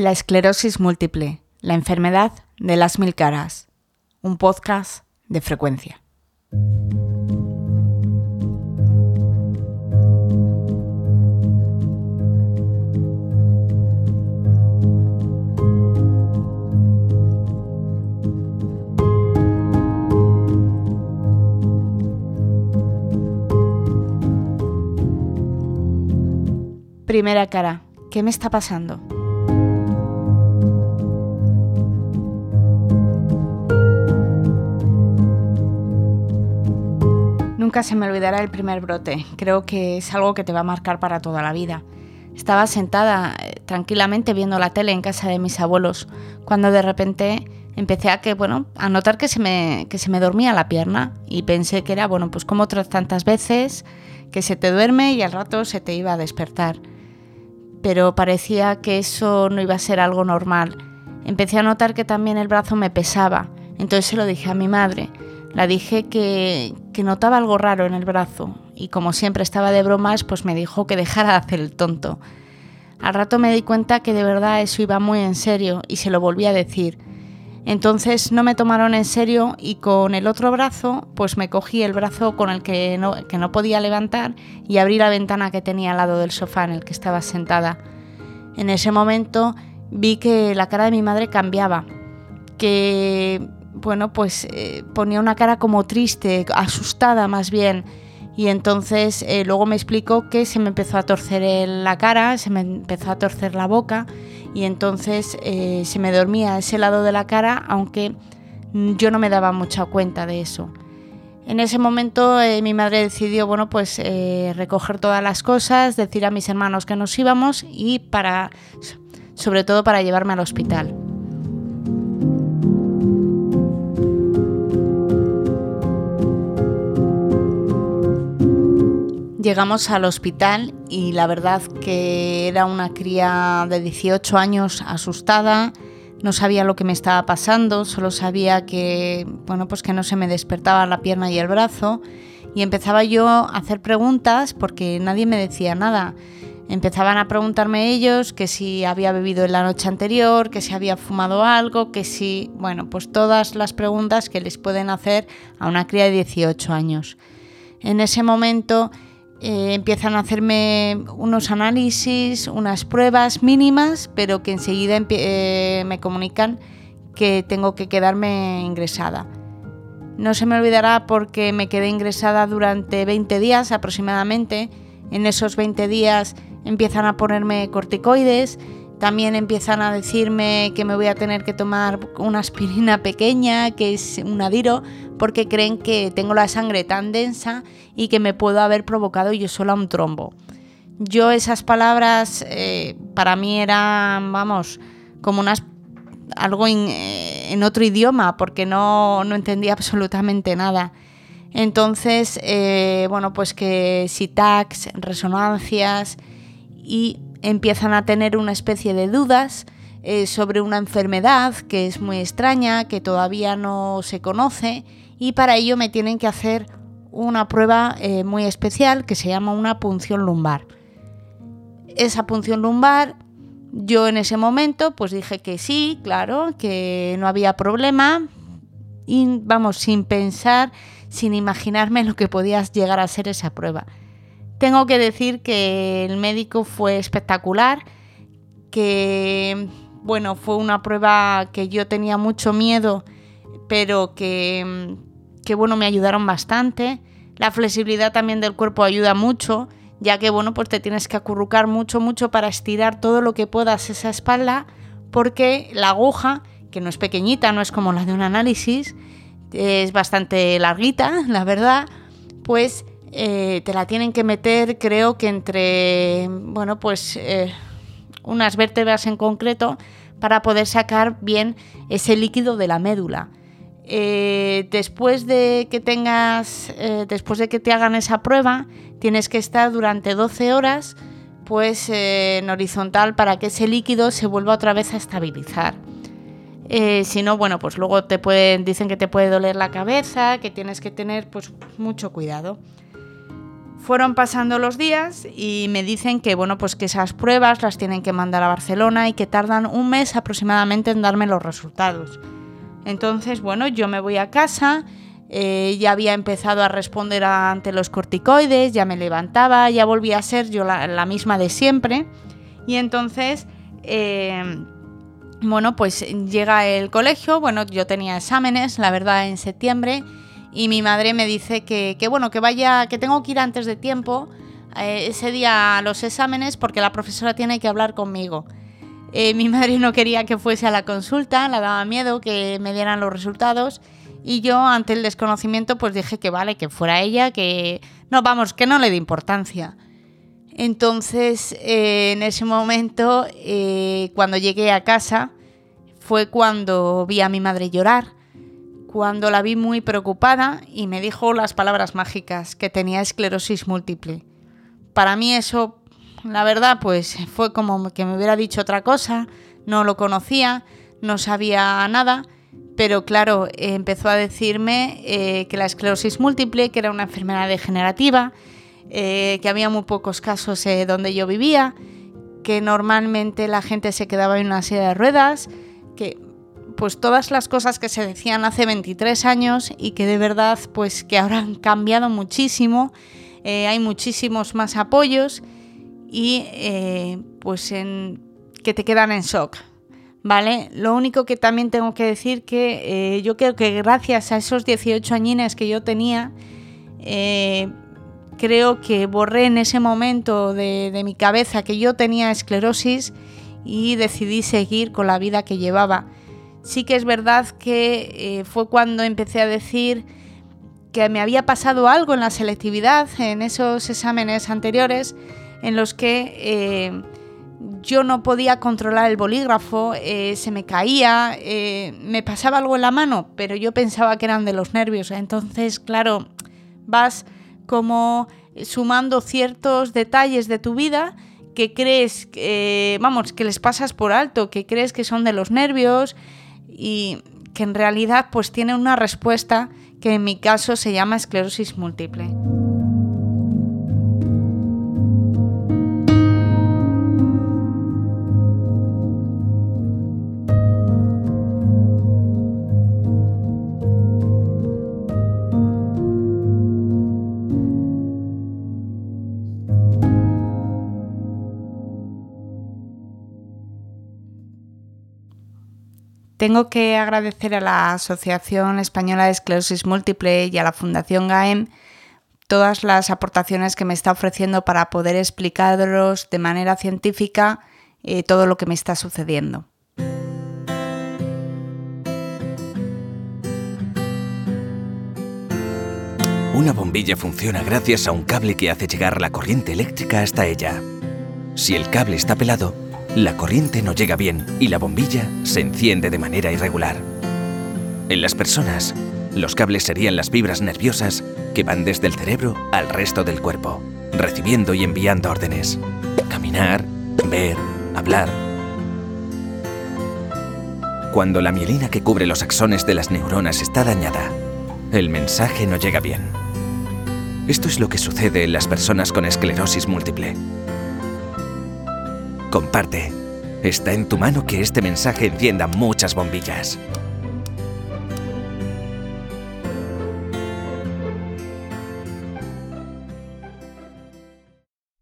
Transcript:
La esclerosis múltiple, la enfermedad de las mil caras. Un podcast de frecuencia. Primera cara, ¿qué me está pasando? Nunca se me olvidará el primer brote. Creo que es algo que te va a marcar para toda la vida. Estaba sentada eh, tranquilamente viendo la tele en casa de mis abuelos cuando de repente empecé a que bueno a notar que se me que se me dormía la pierna y pensé que era bueno pues como otras tantas veces que se te duerme y al rato se te iba a despertar pero parecía que eso no iba a ser algo normal. Empecé a notar que también el brazo me pesaba, entonces se lo dije a mi madre. La dije que, que notaba algo raro en el brazo y como siempre estaba de bromas, pues me dijo que dejara de hacer el tonto. Al rato me di cuenta que de verdad eso iba muy en serio y se lo volví a decir. Entonces no me tomaron en serio y con el otro brazo pues me cogí el brazo con el que no, que no podía levantar y abrí la ventana que tenía al lado del sofá en el que estaba sentada. En ese momento vi que la cara de mi madre cambiaba, que bueno pues eh, ponía una cara como triste, asustada más bien. Y entonces eh, luego me explicó que se me empezó a torcer la cara, se me empezó a torcer la boca y entonces eh, se me dormía ese lado de la cara, aunque yo no me daba mucha cuenta de eso. En ese momento mi madre decidió, bueno, pues recoger todas las cosas, decir a mis hermanos que nos íbamos y para, sobre todo para llevarme al hospital. Llegamos al hospital y la verdad que era una cría de 18 años asustada, no sabía lo que me estaba pasando, solo sabía que, bueno, pues que no se me despertaba la pierna y el brazo y empezaba yo a hacer preguntas porque nadie me decía nada. Empezaban a preguntarme ellos que si había bebido en la noche anterior, que si había fumado algo, que si, bueno, pues todas las preguntas que les pueden hacer a una cría de 18 años. En ese momento eh, empiezan a hacerme unos análisis, unas pruebas mínimas, pero que enseguida eh, me comunican que tengo que quedarme ingresada. No se me olvidará porque me quedé ingresada durante 20 días aproximadamente. En esos 20 días empiezan a ponerme corticoides, también empiezan a decirme que me voy a tener que tomar una aspirina pequeña, que es un adiro, porque creen que tengo la sangre tan densa y que me puedo haber provocado yo sola un trombo. Yo esas palabras eh, para mí eran, vamos, como unas algo eh, en, otro idioma, porque no, no, entendía absolutamente nada. Entonces, eh, bueno, pues que si resonancias y empiezan a tener una especie de dudas eh, sobre una enfermedad que es muy extraña, que todavía no se conoce y para ello me tienen que hacer una prueba eh, muy especial que se llama una punción lumbar. Esa punción lumbar, yo en ese momento pues dije que sí, claro, que no había problema y vamos, sin pensar, sin imaginarme lo que podía llegar a ser esa prueba. Tengo que decir que el médico fue espectacular, que bueno, fue una prueba que yo tenía mucho miedo, pero que, que bueno, me ayudaron bastante. La flexibilidad también del cuerpo ayuda mucho, ya que bueno, pues te tienes que acurrucar mucho, mucho para estirar todo lo que puedas esa espalda, porque la aguja, que no es pequeñita, no es como la de un análisis, es bastante larguita, la verdad, pues eh, te la tienen que meter creo que entre, bueno, pues eh, unas vértebras en concreto para poder sacar bien ese líquido de la médula. Eh, después de que tengas, después de que te hagan esa prueba, tienes que estar durante 12 horas pues en horizontal para que ese líquido se vuelva otra vez a estabilizar. si no, bueno, pues luego te pueden, dicen que te puede doler la cabeza, que tienes que tener pues mucho cuidado. Fueron pasando los días y me dicen que bueno, pues que esas pruebas las tienen que mandar a Barcelona y que tardan un mes aproximadamente en darme los resultados. Entonces, bueno, yo me voy a casa, eh, ya había empezado a responder ante los corticoides, ya me levantaba, ya volvía a ser yo la, misma de siempre. Y entonces, eh, bueno, pues llega el colegio, bueno, yo tenía exámenes, la verdad, en septiembre, y mi madre me dice que, bueno, que vaya, que tengo que ir antes de tiempo eh, ese día a los exámenes porque la profesora tiene que hablar conmigo. mi madre no quería que fuese a la consulta, le daba miedo que me dieran los resultados y yo, ante el desconocimiento, pues dije que vale, que fuera ella, que no, vamos, que no le dé importancia. Entonces, eh, en ese momento, eh, cuando llegué a casa, fue cuando vi a mi madre llorar, cuando la vi muy preocupada y me dijo las palabras mágicas, que tenía esclerosis múltiple. Para mí eso, la verdad, pues fue como que me hubiera dicho otra cosa, no lo conocía, no sabía nada pero claro, empezó a decirme eh, que la esclerosis múltiple, que era una enfermedad degenerativa, eh, que había muy pocos casos eh, donde yo vivía, que normalmente la gente se quedaba en una silla de ruedas, que pues todas las cosas que se decían hace 23 años y que de verdad pues que ahora han cambiado muchísimo, hay muchísimos más apoyos y pues en, que te quedan en shock, ¿vale? Lo único que también tengo que decir que eh, yo creo que gracias a esos 18 añines que yo tenía, eh, creo que borré en ese momento de, mi cabeza que yo tenía esclerosis y decidí seguir con la vida que llevaba. Sí que es verdad que eh, fue cuando empecé a decir que me había pasado algo en la selectividad, en esos exámenes anteriores, en los que yo no podía controlar el bolígrafo, eh, se me caía, eh, me pasaba algo en la mano, pero yo pensaba que eran de los nervios. Entonces, claro, vas como sumando ciertos detalles de tu vida que crees, vamos, que les pasas por alto, que crees que son de los nervios y que en realidad pues tienen una respuesta que en mi caso se llama esclerosis múltiple. Tengo que agradecer a la Asociación Española de Esclerosis Múltiple y a la Fundación GAEM todas las aportaciones que me está ofreciendo para poder explicaros de manera científica eh, todo lo que me está sucediendo. Una bombilla funciona gracias a un cable que hace llegar la corriente eléctrica hasta ella. Si el cable está pelado, la corriente no llega bien y la bombilla se enciende de manera irregular. En las personas, los cables serían las fibras nerviosas que van desde el cerebro al resto del cuerpo, recibiendo y enviando órdenes. Caminar, ver, hablar. Cuando la mielina que cubre los axones de las neuronas está dañada, el mensaje no llega bien. Esto es lo que sucede en las personas con esclerosis múltiple. Comparte. Está en tu mano que este mensaje encienda muchas bombillas.